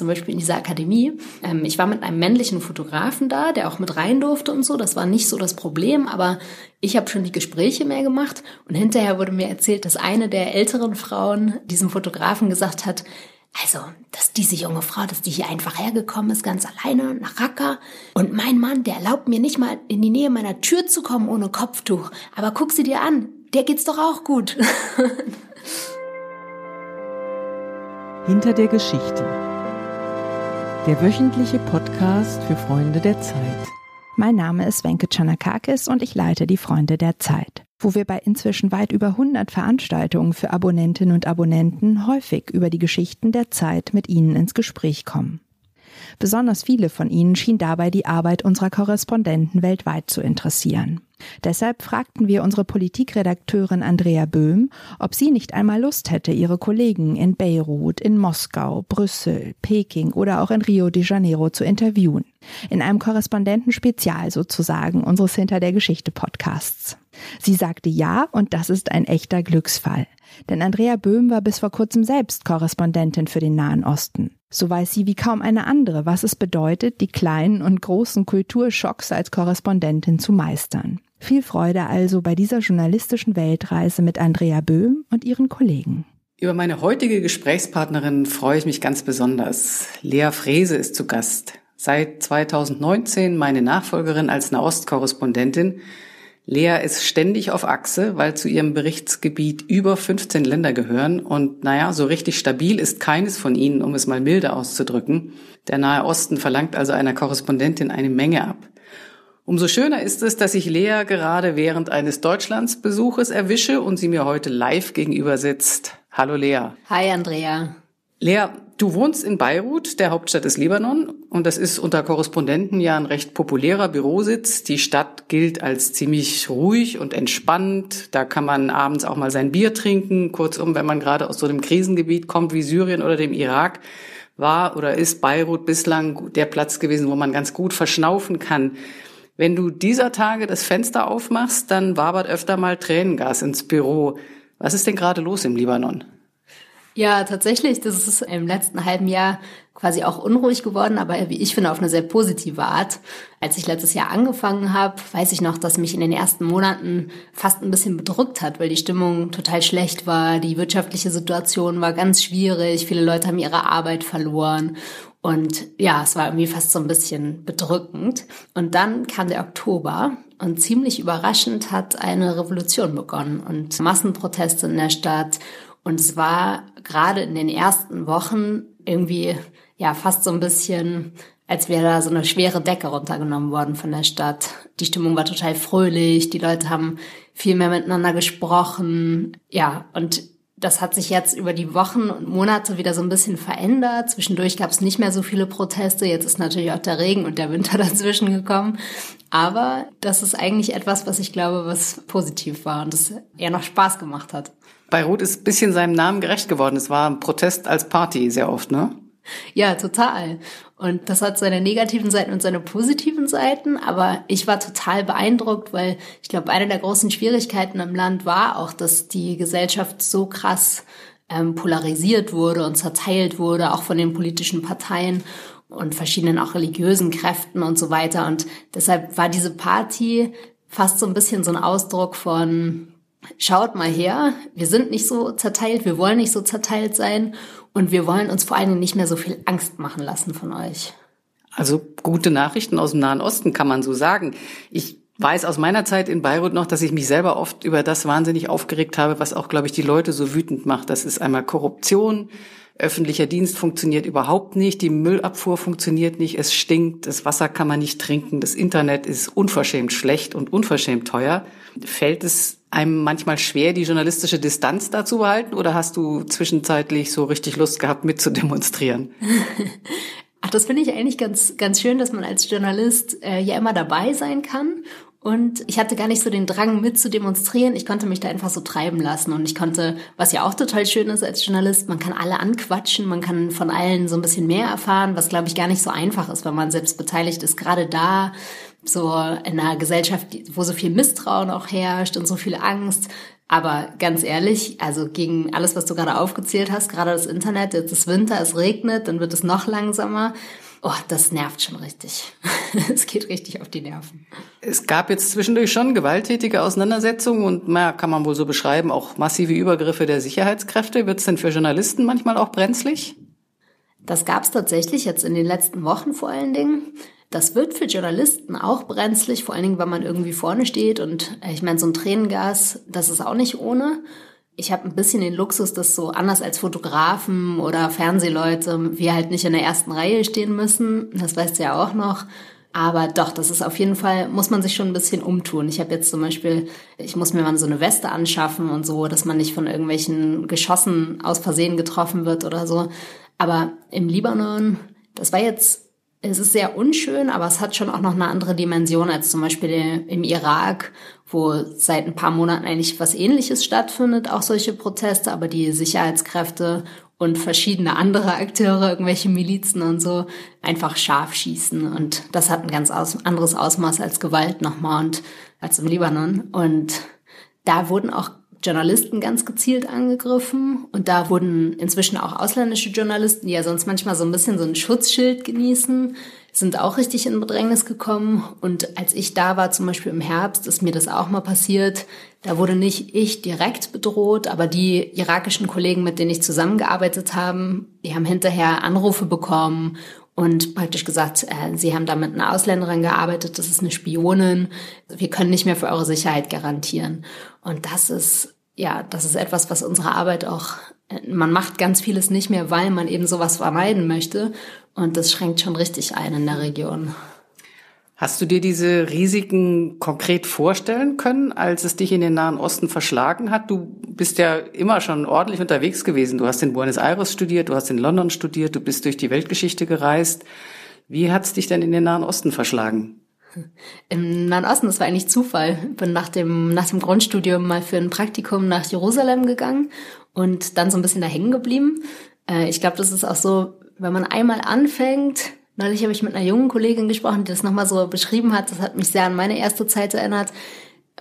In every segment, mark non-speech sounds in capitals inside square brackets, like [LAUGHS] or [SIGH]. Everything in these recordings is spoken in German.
zum Beispiel in dieser Akademie. Ähm, ich war mit einem männlichen Fotografen da, der auch mit rein durfte und so. Das war nicht so das Problem, aber ich habe schon die Gespräche mehr gemacht. Und hinterher wurde mir erzählt, dass eine der älteren Frauen diesem Fotografen gesagt hat, also, dass diese junge Frau, dass die hier einfach hergekommen ist, ganz alleine nach Raqqa. Und mein Mann, der erlaubt mir nicht mal in die Nähe meiner Tür zu kommen ohne Kopftuch. Aber guck sie dir an, der geht's doch auch gut. [LAUGHS] Hinter der Geschichte. Der wöchentliche Podcast für Freunde der Zeit. Mein Name ist Wenke Chanakakis und ich leite die Freunde der Zeit, wo wir bei inzwischen weit über 100 Veranstaltungen für Abonnentinnen und Abonnenten häufig über die Geschichten der Zeit mit Ihnen ins Gespräch kommen. Besonders viele von ihnen schien dabei die Arbeit unserer Korrespondenten weltweit zu interessieren. Deshalb fragten wir unsere Politikredakteurin Andrea Böhm, ob sie nicht einmal Lust hätte, ihre Kollegen in Beirut, in Moskau, Brüssel, Peking oder auch in Rio de Janeiro zu interviewen. In einem Korrespondentenspezial sozusagen unseres Hinter der Geschichte Podcasts. Sie sagte ja und das ist ein echter Glücksfall. Denn Andrea Böhm war bis vor kurzem selbst Korrespondentin für den Nahen Osten. So weiß sie wie kaum eine andere, was es bedeutet, die kleinen und großen Kulturschocks als Korrespondentin zu meistern. Viel Freude also bei dieser journalistischen Weltreise mit Andrea Böhm und ihren Kollegen. Über meine heutige Gesprächspartnerin freue ich mich ganz besonders. Lea Frese ist zu Gast. Seit 2019 meine Nachfolgerin als Nahostkorrespondentin Lea ist ständig auf Achse, weil zu ihrem Berichtsgebiet über 15 Länder gehören und naja, so richtig stabil ist keines von ihnen, um es mal milde auszudrücken. Der Nahe Osten verlangt also einer Korrespondentin eine Menge ab. Umso schöner ist es, dass ich Lea gerade während eines Deutschlandsbesuches erwische und sie mir heute live gegenüber sitzt. Hallo Lea. Hi Andrea. Lea, du wohnst in Beirut, der Hauptstadt des Libanon, und das ist unter Korrespondenten ja ein recht populärer Bürositz. Die Stadt gilt als ziemlich ruhig und entspannt. Da kann man abends auch mal sein Bier trinken. Kurzum, wenn man gerade aus so einem Krisengebiet kommt wie Syrien oder dem Irak, war oder ist Beirut bislang der Platz gewesen, wo man ganz gut verschnaufen kann. Wenn du dieser Tage das Fenster aufmachst, dann wabert öfter mal Tränengas ins Büro. Was ist denn gerade los im Libanon? Ja, tatsächlich. Das ist im letzten halben Jahr quasi auch unruhig geworden, aber wie ich finde, auf eine sehr positive Art. Als ich letztes Jahr angefangen habe, weiß ich noch, dass mich in den ersten Monaten fast ein bisschen bedrückt hat, weil die Stimmung total schlecht war, die wirtschaftliche Situation war ganz schwierig, viele Leute haben ihre Arbeit verloren. Und ja, es war irgendwie fast so ein bisschen bedrückend. Und dann kam der Oktober und ziemlich überraschend hat eine Revolution begonnen und Massenproteste in der Stadt und es war gerade in den ersten Wochen irgendwie ja fast so ein bisschen, als wäre da so eine schwere Decke runtergenommen worden von der Stadt. Die Stimmung war total fröhlich, die Leute haben viel mehr miteinander gesprochen. Ja, und das hat sich jetzt über die Wochen und Monate wieder so ein bisschen verändert. Zwischendurch gab es nicht mehr so viele Proteste. Jetzt ist natürlich auch der Regen und der Winter [LAUGHS] dazwischen gekommen. Aber das ist eigentlich etwas, was ich glaube, was positiv war und das eher noch Spaß gemacht hat. Beirut ist ein bisschen seinem Namen gerecht geworden. Es war ein Protest als Party sehr oft, ne? Ja, total. Und das hat seine negativen Seiten und seine positiven Seiten. Aber ich war total beeindruckt, weil ich glaube, eine der großen Schwierigkeiten im Land war auch, dass die Gesellschaft so krass ähm, polarisiert wurde und zerteilt wurde, auch von den politischen Parteien und verschiedenen auch religiösen Kräften und so weiter. Und deshalb war diese Party fast so ein bisschen so ein Ausdruck von schaut mal her, wir sind nicht so zerteilt, wir wollen nicht so zerteilt sein und wir wollen uns vor allem nicht mehr so viel Angst machen lassen von euch. Also gute Nachrichten aus dem Nahen Osten kann man so sagen. Ich weiß aus meiner Zeit in Beirut noch, dass ich mich selber oft über das wahnsinnig aufgeregt habe, was auch, glaube ich, die Leute so wütend macht. Das ist einmal Korruption, öffentlicher Dienst funktioniert überhaupt nicht, die Müllabfuhr funktioniert nicht, es stinkt, das Wasser kann man nicht trinken, das Internet ist unverschämt schlecht und unverschämt teuer. Fällt es einem manchmal schwer, die journalistische Distanz dazu behalten oder hast du zwischenzeitlich so richtig Lust gehabt, mitzudemonstrieren? [LAUGHS] Ach, das finde ich eigentlich ganz, ganz schön, dass man als Journalist äh, ja immer dabei sein kann. Und ich hatte gar nicht so den Drang mit zu demonstrieren. Ich konnte mich da einfach so treiben lassen. Und ich konnte, was ja auch total schön ist als Journalist, man kann alle anquatschen, man kann von allen so ein bisschen mehr erfahren, was glaube ich gar nicht so einfach ist, wenn man selbst beteiligt ist. Gerade da so in einer Gesellschaft, wo so viel Misstrauen auch herrscht und so viel Angst, Aber ganz ehrlich, also gegen alles, was du gerade aufgezählt hast, gerade das Internet, jetzt ist Winter, es regnet, dann wird es noch langsamer. Oh, das nervt schon richtig. [LAUGHS] Es geht richtig auf die Nerven. Es gab jetzt zwischendurch schon gewalttätige Auseinandersetzungen und, naja, kann man wohl so beschreiben, auch massive Übergriffe der Sicherheitskräfte. Wird es denn für Journalisten manchmal auch brenzlig? Das gab es tatsächlich jetzt in den letzten Wochen vor allen Dingen. Das wird für Journalisten auch brenzlig, vor allen Dingen, wenn man irgendwie vorne steht. Und äh, ich meine, so ein Tränengas, das ist auch nicht ohne. Ich habe ein bisschen den Luxus, dass so anders als Fotografen oder Fernsehleute wir halt nicht in der ersten Reihe stehen müssen. Das weißt du ja auch noch. Aber doch, das ist auf jeden Fall, muss man sich schon ein bisschen umtun. Ich habe jetzt zum Beispiel, ich muss mir mal so eine Weste anschaffen und so, dass man nicht von irgendwelchen Geschossen aus Versehen getroffen wird oder so. Aber im Libanon, das war jetzt es ist sehr unschön, aber es hat schon auch noch eine andere Dimension als zum Beispiel im Irak, wo seit ein paar Monaten eigentlich was Ähnliches stattfindet, auch solche Proteste, aber die Sicherheitskräfte und verschiedene andere Akteure, irgendwelche Milizen und so, einfach scharf schießen. Und das hat ein ganz aus anderes Ausmaß als Gewalt nochmal und als im Libanon. Und da wurden auch Journalisten ganz gezielt angegriffen und da wurden inzwischen auch ausländische Journalisten, die ja sonst manchmal so ein bisschen so ein Schutzschild genießen, sind auch richtig in Bedrängnis gekommen. Und als ich da war, zum Beispiel im Herbst, ist mir das auch mal passiert. Da wurde nicht ich direkt bedroht, aber die irakischen Kollegen, mit denen ich zusammengearbeitet habe, die haben hinterher Anrufe bekommen und praktisch gesagt, äh, sie haben da mit einer Ausländerin gearbeitet, das ist eine Spionin, wir können nicht mehr für eure Sicherheit garantieren. Und das ist, ja, das ist etwas, was unsere Arbeit auch, äh, man macht ganz vieles nicht mehr, weil man eben sowas vermeiden möchte. Und das schränkt schon richtig ein in der Region. Hast du dir diese Risiken konkret vorstellen können, als es dich in den Nahen Osten verschlagen hat? Du bist ja immer schon ordentlich unterwegs gewesen. Du hast in Buenos Aires studiert, du hast in London studiert, du bist durch die Weltgeschichte gereist. Wie hat es dich denn in den Nahen Osten verschlagen? Im Nahen Osten, das war eigentlich Zufall. Ich bin nach dem, nach dem Grundstudium mal für ein Praktikum nach Jerusalem gegangen und dann so ein bisschen da hängen geblieben. Äh, ich glaube, das ist auch so, wenn man einmal anfängt, Neulich habe ich mit einer jungen Kollegin gesprochen, die das nochmal so beschrieben hat. Das hat mich sehr an meine erste Zeit erinnert.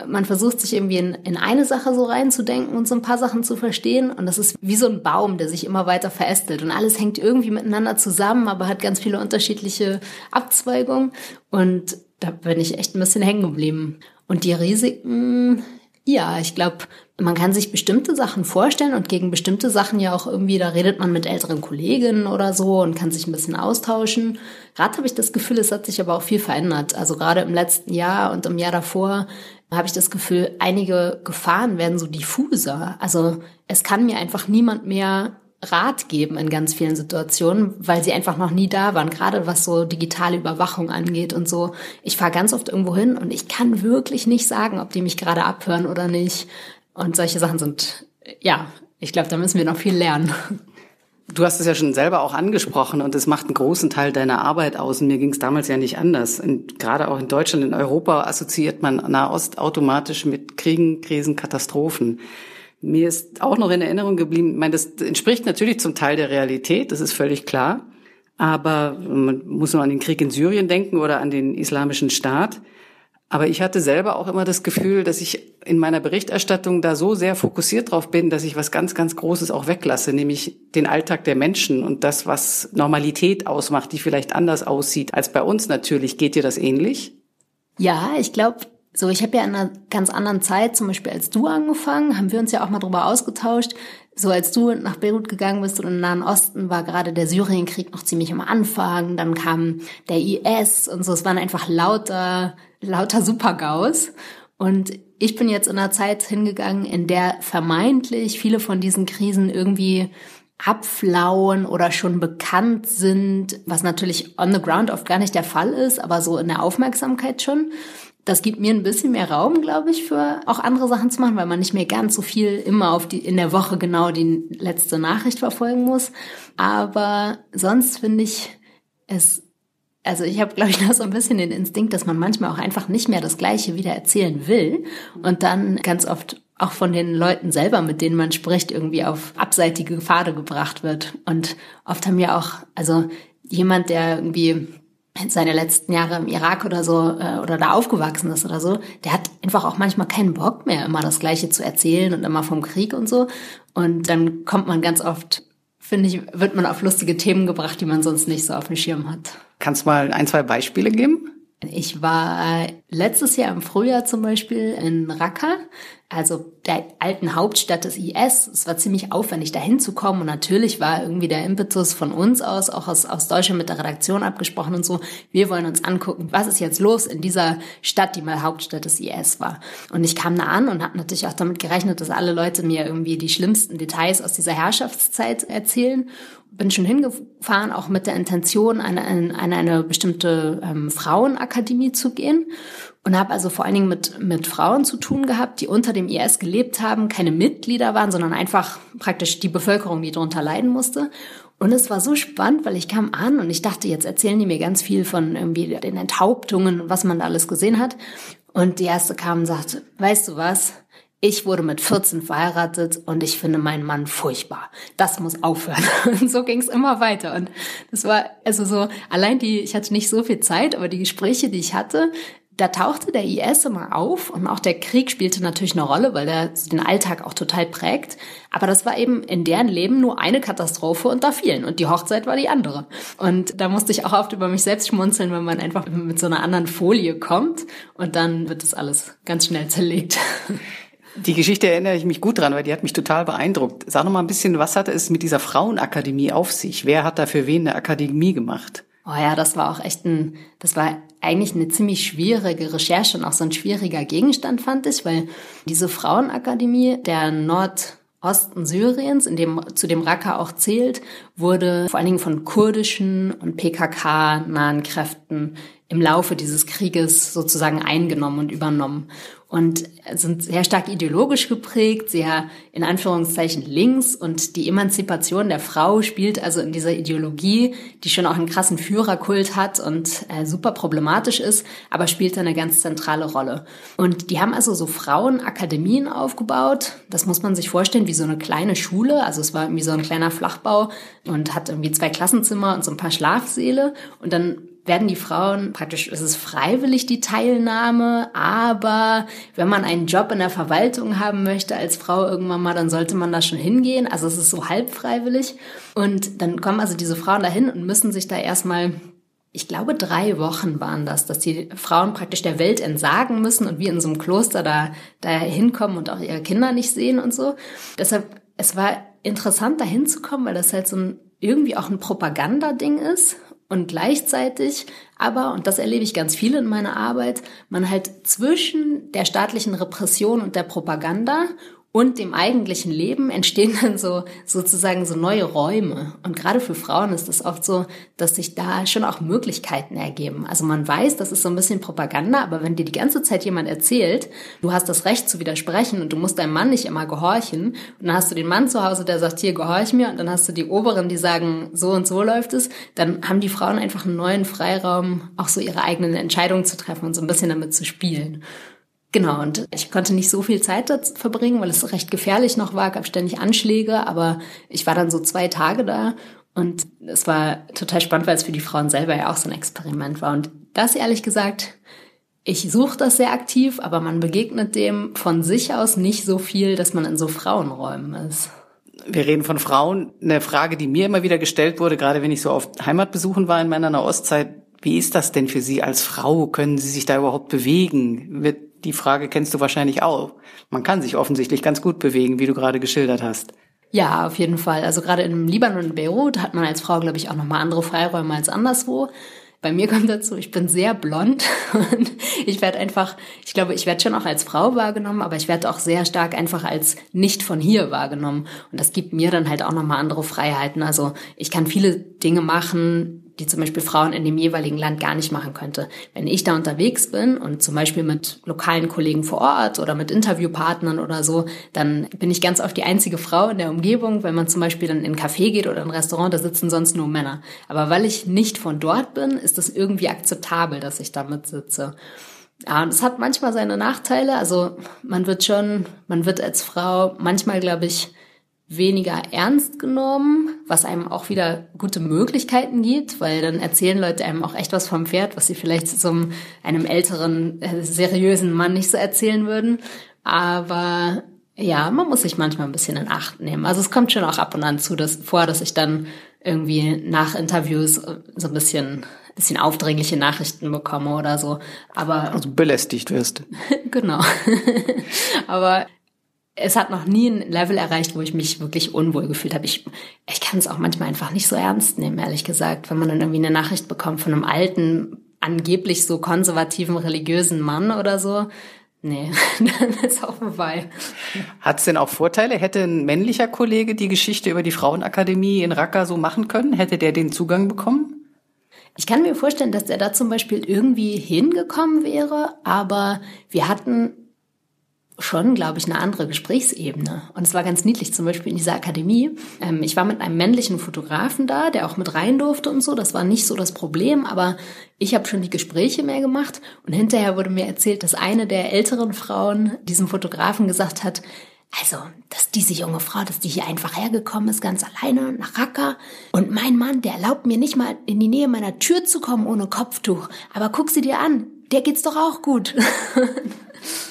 Man versucht sich irgendwie in, in eine Sache so reinzudenken und so ein paar Sachen zu verstehen. Und das ist wie so ein Baum, der sich immer weiter verästelt. Und alles hängt irgendwie miteinander zusammen, aber hat ganz viele unterschiedliche Abzweigungen. Und da bin ich echt ein bisschen hängen geblieben. Und die Risiken, ja, ich glaube, man kann sich bestimmte Sachen vorstellen und gegen bestimmte Sachen ja auch irgendwie, da redet man mit älteren Kolleginnen oder so und kann sich ein bisschen austauschen. Gerade habe ich das Gefühl, es hat sich aber auch viel verändert. Also gerade im letzten Jahr und im Jahr davor habe ich das Gefühl, einige Gefahren werden so diffuser. Also es kann mir einfach niemand mehr Rat geben in ganz vielen Situationen, weil sie einfach noch nie da waren, gerade was so digitale Überwachung angeht und so. Ich fahre ganz oft irgendwo hin und ich kann wirklich nicht sagen, ob die mich gerade abhören oder nicht. Und solche Sachen sind, ja, ich glaube, da müssen wir noch viel lernen. Du hast es ja schon selber auch angesprochen und es macht einen großen Teil deiner Arbeit aus. Und mir ging es damals ja nicht anders. Und gerade auch in Deutschland, in Europa assoziiert man Nahost automatisch mit Kriegen, Krisen, Katastrophen. Mir ist auch noch in Erinnerung geblieben, ich meine, das entspricht natürlich zum Teil der Realität, das ist völlig klar. Aber man muss nur an den Krieg in Syrien denken oder an den islamischen Staat. Aber ich hatte selber auch immer das Gefühl, dass ich in meiner Berichterstattung da so sehr fokussiert drauf bin, dass ich was ganz, ganz Großes auch weglasse, nämlich den Alltag der Menschen und das, was Normalität ausmacht, die vielleicht anders aussieht als bei uns natürlich. Geht dir das ähnlich? Ja, ich glaube, so, ich habe ja in einer ganz anderen Zeit, zum Beispiel als du angefangen, haben wir uns ja auch mal drüber ausgetauscht. So als du nach Beirut gegangen bist und im Nahen Osten war gerade der Syrienkrieg noch ziemlich am Anfang, dann kam der IS und so, es waren einfach lauter, lauter Supergaus. Und ich bin jetzt in einer Zeit hingegangen, in der vermeintlich viele von diesen Krisen irgendwie abflauen oder schon bekannt sind, was natürlich on the ground oft gar nicht der Fall ist, aber so in der Aufmerksamkeit schon. Das gibt mir ein bisschen mehr Raum, glaube ich, für auch andere Sachen zu machen, weil man nicht mehr ganz so viel immer auf die, in der Woche genau die letzte Nachricht verfolgen muss. Aber sonst finde ich es, also ich habe, glaube ich, [LAUGHS] noch so ein bisschen den Instinkt, dass man manchmal auch einfach nicht mehr das Gleiche wieder erzählen will und dann ganz oft auch von den Leuten selber, mit denen man spricht, irgendwie auf abseitige Pfade gebracht wird. Und oft haben ja auch, also jemand, der irgendwie seine letzten Jahre im Irak oder so äh, oder da aufgewachsen ist oder so, der hat einfach auch manchmal keinen Bock mehr, immer das Gleiche zu erzählen und immer vom Krieg und so. Und dann kommt man ganz oft, finde ich, wird man auf lustige Themen gebracht, die man sonst nicht so auf dem Schirm hat. Kannst du mal ein, zwei Beispiele geben? Ich war letztes Jahr im Frühjahr zum Beispiel in Raqqa, also der alten Hauptstadt des IS. Es war ziemlich aufwendig, dahin zu kommen. Und natürlich war irgendwie der Impetus von uns aus, auch aus, aus Deutschland mit der Redaktion abgesprochen und so. Wir wollen uns angucken, was ist jetzt los in dieser Stadt, die mal Hauptstadt des IS war. Und ich kam da an und habe natürlich auch damit gerechnet, dass alle Leute mir irgendwie die schlimmsten Details aus dieser Herrschaftszeit erzählen bin schon hingefahren, auch mit der Intention, an eine, eine, bestimmte ähm, Frauenakademie zu gehen. Und habe also vor allen Dingen mit, mit Frauen zu tun gehabt, die unter dem IS gelebt haben, keine Mitglieder waren, sondern einfach praktisch die Bevölkerung, die darunter leiden musste. Und es war so spannend, weil ich kam an und ich dachte, jetzt erzählen die mir ganz viel von irgendwie den Enthauptungen was man da alles gesehen hat. Und die erste kam und sagte, weißt du was? Ich wurde mit 14 verheiratet und ich finde meinen Mann furchtbar. Das muss aufhören. [LAUGHS] Und so ging es immer weiter. Und das war also so, allein die, ich hatte nicht so viel Zeit, aber die Gespräche, die ich hatte, da tauchte der IS immer auf und auch der Krieg spielte natürlich eine Rolle, weil er den Alltag auch total prägt. Aber das war eben in deren Leben nur eine Katastrophe unter vielen und die Hochzeit war die andere. Und da musste ich auch oft über mich selbst schmunzeln, wenn man einfach mit so einer anderen Folie kommt und dann wird das alles ganz schnell zerlegt. [LAUGHS] Die Geschichte erinnere ich mich gut dran, weil die hat mich total beeindruckt. Sag noch mal ein bisschen, was hatte es mit dieser Frauenakademie auf sich? Wer hat da für wen eine Akademie gemacht? Oh ja, das war auch echt ein, das war eigentlich eine ziemlich schwierige Recherche und auch so ein schwieriger Gegenstand, fand ich, weil diese Frauenakademie der Nordosten Syriens, in dem, zu dem Raqqa auch zählt, wurde vor allen Dingen von kurdischen und PKK-nahen Kräften im Laufe dieses Krieges sozusagen eingenommen und übernommen und sind sehr stark ideologisch geprägt, sehr in Anführungszeichen links und die Emanzipation der Frau spielt also in dieser Ideologie, die schon auch einen krassen Führerkult hat und äh, super problematisch ist, aber spielt da eine ganz zentrale Rolle. Und die haben also so Frauenakademien aufgebaut. Das muss man sich vorstellen wie so eine kleine Schule. Also es war irgendwie so ein kleiner Flachbau und hat irgendwie zwei Klassenzimmer und so ein paar Schlafsäle und dann werden die Frauen praktisch, es ist freiwillig die Teilnahme, aber wenn man einen Job in der Verwaltung haben möchte als Frau irgendwann mal, dann sollte man da schon hingehen. Also es ist so halb freiwillig. Und dann kommen also diese Frauen dahin und müssen sich da erstmal ich glaube, drei Wochen waren das, dass die Frauen praktisch der Welt entsagen müssen und wie in so einem Kloster da, da hinkommen und auch ihre Kinder nicht sehen und so. Deshalb, es war interessant, da hinzukommen, weil das halt so ein, irgendwie auch ein Propagandading ist und gleichzeitig aber, und das erlebe ich ganz viel in meiner Arbeit, man halt zwischen der staatlichen Repression und der Propaganda und dem eigentlichen Leben entstehen dann so sozusagen so neue Räume. Und gerade für Frauen ist es oft so, dass sich da schon auch Möglichkeiten ergeben. Also man weiß, das ist so ein bisschen Propaganda, aber wenn dir die ganze Zeit jemand erzählt, du hast das Recht zu widersprechen und du musst deinem Mann nicht immer gehorchen, und dann hast du den Mann zu Hause, der sagt, hier gehorch mir, und dann hast du die Oberen, die sagen, so und so läuft es, dann haben die Frauen einfach einen neuen Freiraum, auch so ihre eigenen Entscheidungen zu treffen und so ein bisschen damit zu spielen. Genau, und ich konnte nicht so viel Zeit verbringen, weil es recht gefährlich noch war, gab ständig Anschläge, aber ich war dann so zwei Tage da und es war total spannend, weil es für die Frauen selber ja auch so ein Experiment war. Und das ehrlich gesagt, ich suche das sehr aktiv, aber man begegnet dem von sich aus nicht so viel, dass man in so Frauenräumen ist. Wir reden von Frauen. Eine Frage, die mir immer wieder gestellt wurde, gerade wenn ich so auf Heimatbesuchen war in meiner Ostzeit, wie ist das denn für Sie als Frau? Können Sie sich da überhaupt bewegen? Wird die Frage kennst du wahrscheinlich auch. Man kann sich offensichtlich ganz gut bewegen, wie du gerade geschildert hast. Ja, auf jeden Fall. Also gerade im Libanon und Beirut hat man als Frau, glaube ich, auch nochmal andere Freiräume als anderswo. Bei mir kommt dazu, ich bin sehr blond [LAUGHS] und ich werde einfach, ich glaube, ich werde schon auch als Frau wahrgenommen, aber ich werde auch sehr stark einfach als nicht von hier wahrgenommen. Und das gibt mir dann halt auch nochmal andere Freiheiten. Also ich kann viele Dinge machen, die zum Beispiel Frauen in dem jeweiligen Land gar nicht machen könnte. Wenn ich da unterwegs bin und zum Beispiel mit lokalen Kollegen vor Ort oder mit Interviewpartnern oder so, dann bin ich ganz oft die einzige Frau in der Umgebung. Wenn man zum Beispiel dann in ein Café geht oder ein Restaurant, da sitzen sonst nur Männer. Aber weil ich nicht von dort bin, ist es irgendwie akzeptabel, dass ich damit sitze. Ja, und es hat manchmal seine Nachteile. Also man wird schon, man wird als Frau manchmal, glaube ich, weniger ernst genommen, was einem auch wieder gute Möglichkeiten gibt, weil dann erzählen Leute einem auch echt was vom Pferd, was sie vielleicht so einem älteren, äh, seriösen Mann nicht so erzählen würden. Aber ja, man muss sich manchmal ein bisschen in Acht nehmen. Also es kommt schon auch ab und an zu, dass, vor, dass ich dann irgendwie nach Interviews so ein bisschen, bisschen aufdringliche Nachrichten bekomme oder so. Aber also belästigt wirst. [LAUGHS] genau. [LAUGHS] Aber es hat noch nie ein Level erreicht, wo ich mich wirklich unwohl gefühlt habe. Ich, ich kann es auch manchmal einfach nicht so ernst nehmen, ehrlich gesagt, wenn man dann irgendwie eine Nachricht bekommt von einem alten, angeblich so konservativen religiösen Mann oder so. Nee, [LAUGHS] dann ist auch vorbei. Hat es denn auch Vorteile? Hätte ein männlicher Kollege die Geschichte über die Frauenakademie in Raqqa so machen können? Hätte der den Zugang bekommen? Ich kann mir vorstellen, dass der da zum Beispiel irgendwie hingekommen wäre, aber wir hatten schon, glaube ich, eine andere Gesprächsebene. Und es war ganz niedlich, zum Beispiel in dieser Akademie. Ähm, ich war mit einem männlichen Fotografen da, der auch mit rein durfte und so. Das war nicht so das Problem, aber ich habe schon die Gespräche mehr gemacht. Und hinterher wurde mir erzählt, dass eine der älteren Frauen diesem Fotografen gesagt hat, also, dass diese junge Frau, dass die hier einfach hergekommen ist, ganz alleine nach Raqqa. Und mein Mann, der erlaubt mir nicht mal in die Nähe meiner Tür zu kommen ohne Kopftuch. Aber guck sie dir an, der geht's doch auch gut. [LAUGHS]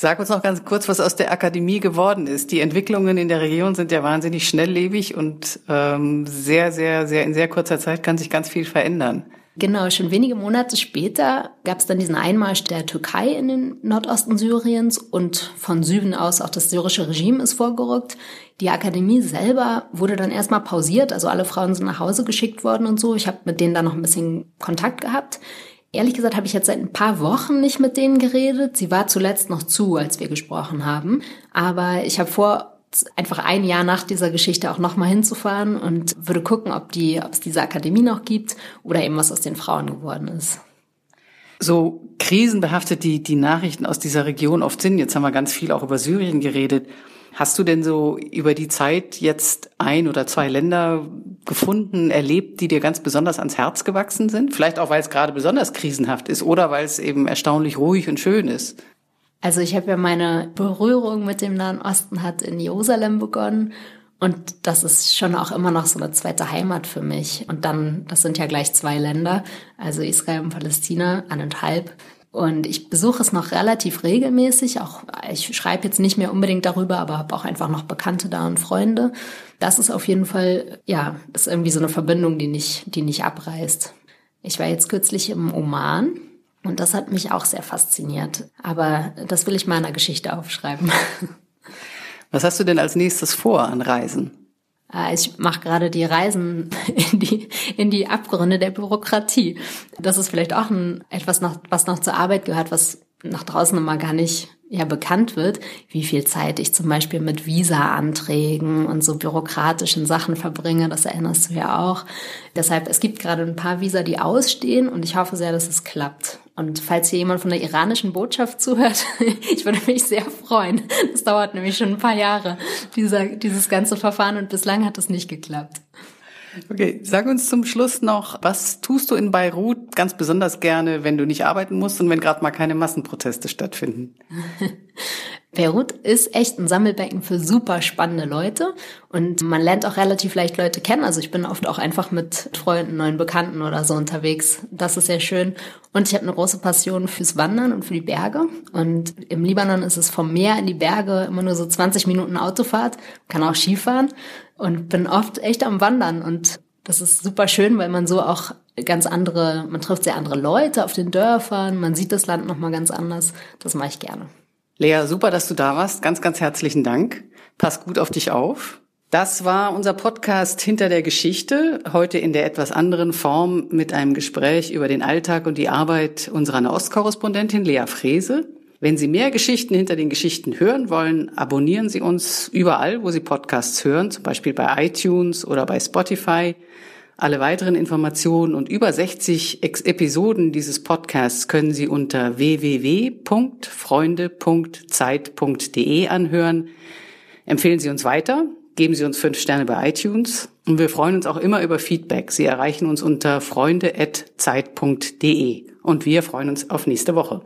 Sag uns noch ganz kurz, was aus der Akademie geworden ist. Die Entwicklungen in der Region sind ja wahnsinnig schnelllebig und ähm, sehr, sehr, sehr in sehr kurzer Zeit kann sich ganz viel verändern. Genau, schon wenige Monate später gab es dann diesen Einmarsch der Türkei in den Nordosten Syriens und von Süden aus auch das syrische Regime ist vorgerückt. Die Akademie selber wurde dann erstmal pausiert, also alle Frauen sind nach Hause geschickt worden und so. Ich habe mit denen dann noch ein bisschen Kontakt gehabt. Ehrlich gesagt habe ich jetzt seit ein paar Wochen nicht mit denen geredet. Sie war zuletzt noch zu, als wir gesprochen haben. Aber ich habe vor, einfach ein Jahr nach dieser Geschichte auch nochmal hinzufahren und würde gucken, ob, die, ob es diese Akademie noch gibt oder eben was aus den Frauen geworden ist. So krisenbehaftet die, die Nachrichten aus dieser Region oft sind. Jetzt haben wir ganz viel auch über Syrien geredet. Hast du denn so über die Zeit jetzt ein oder zwei Länder gefunden, erlebt, die dir ganz besonders ans Herz gewachsen sind? Vielleicht auch, weil es gerade besonders krisenhaft ist oder weil es eben erstaunlich ruhig und schön ist? Also ich habe ja meine Berührung mit dem Nahen Osten hat in Jerusalem begonnen und das ist schon auch immer noch so eine zweite Heimat für mich. Und dann, das sind ja gleich zwei Länder, also Israel und Palästina, anderthalb. Und ich besuche es noch relativ regelmäßig. Auch ich schreibe jetzt nicht mehr unbedingt darüber, aber habe auch einfach noch Bekannte da und Freunde. Das ist auf jeden Fall, ja, ist irgendwie so eine Verbindung, die nicht, die nicht abreißt. Ich war jetzt kürzlich im Oman und das hat mich auch sehr fasziniert. Aber das will ich meiner Geschichte aufschreiben. [LAUGHS] Was hast du denn als nächstes vor an Reisen? Äh, ich mache gerade die Reisen [LAUGHS] in die, in die Abgründe der Bürokratie. Das ist vielleicht auch ein, etwas, noch, was noch zur Arbeit gehört, was nach draußen immer gar nicht ja bekannt wird, wie viel Zeit ich zum Beispiel mit Visa-Anträgen und so bürokratischen Sachen verbringe. Das erinnerst du ja auch. Deshalb, es gibt gerade ein paar Visa, die ausstehen und ich hoffe sehr, dass es klappt. Und falls hier jemand von der iranischen Botschaft zuhört, [LAUGHS] ich würde mich sehr freuen. Das dauert nämlich schon ein paar Jahre, dieser, dieses ganze Verfahren und bislang hat es nicht geklappt. Okay, sag uns zum Schluss noch, was tust du in Beirut ganz besonders gerne, wenn du nicht arbeiten musst und wenn gerade mal keine Massenproteste stattfinden? [LAUGHS] Beirut ist echt ein Sammelbecken für super spannende Leute und man lernt auch relativ leicht Leute kennen. Also ich bin oft auch einfach mit Freunden, neuen Bekannten oder so unterwegs. Das ist sehr schön. Und ich habe eine große Passion fürs Wandern und für die Berge. Und im Libanon ist es vom Meer in die Berge immer nur so 20 Minuten Autofahrt, kann auch Skifahren und bin oft echt am Wandern und das ist super schön, weil man so auch ganz andere, man trifft sehr andere Leute auf den Dörfern, man sieht das Land nochmal ganz anders. Das mache ich gerne. Lea, super, dass du da warst. Ganz, ganz herzlichen Dank. Pass gut auf dich auf. Das war unser Podcast Hinter der Geschichte, heute in der etwas anderen Form mit einem Gespräch über den Alltag und die Arbeit unserer Nahostkorrespondentin Lea Frese. Wenn Sie mehr Geschichten hinter den Geschichten hören wollen, abonnieren Sie uns überall, wo Sie Podcasts hören, zum Beispiel bei iTunes oder bei Spotify. Alle weiteren Informationen und über 60 Episoden dieses Podcasts können Sie unter www.freunde.zeit.de anhören. Empfehlen Sie uns weiter, geben Sie uns fünf Sterne bei iTunes und wir freuen uns auch immer über Feedback. Sie erreichen uns unter freunde.zeit.de und wir freuen uns auf nächste Woche.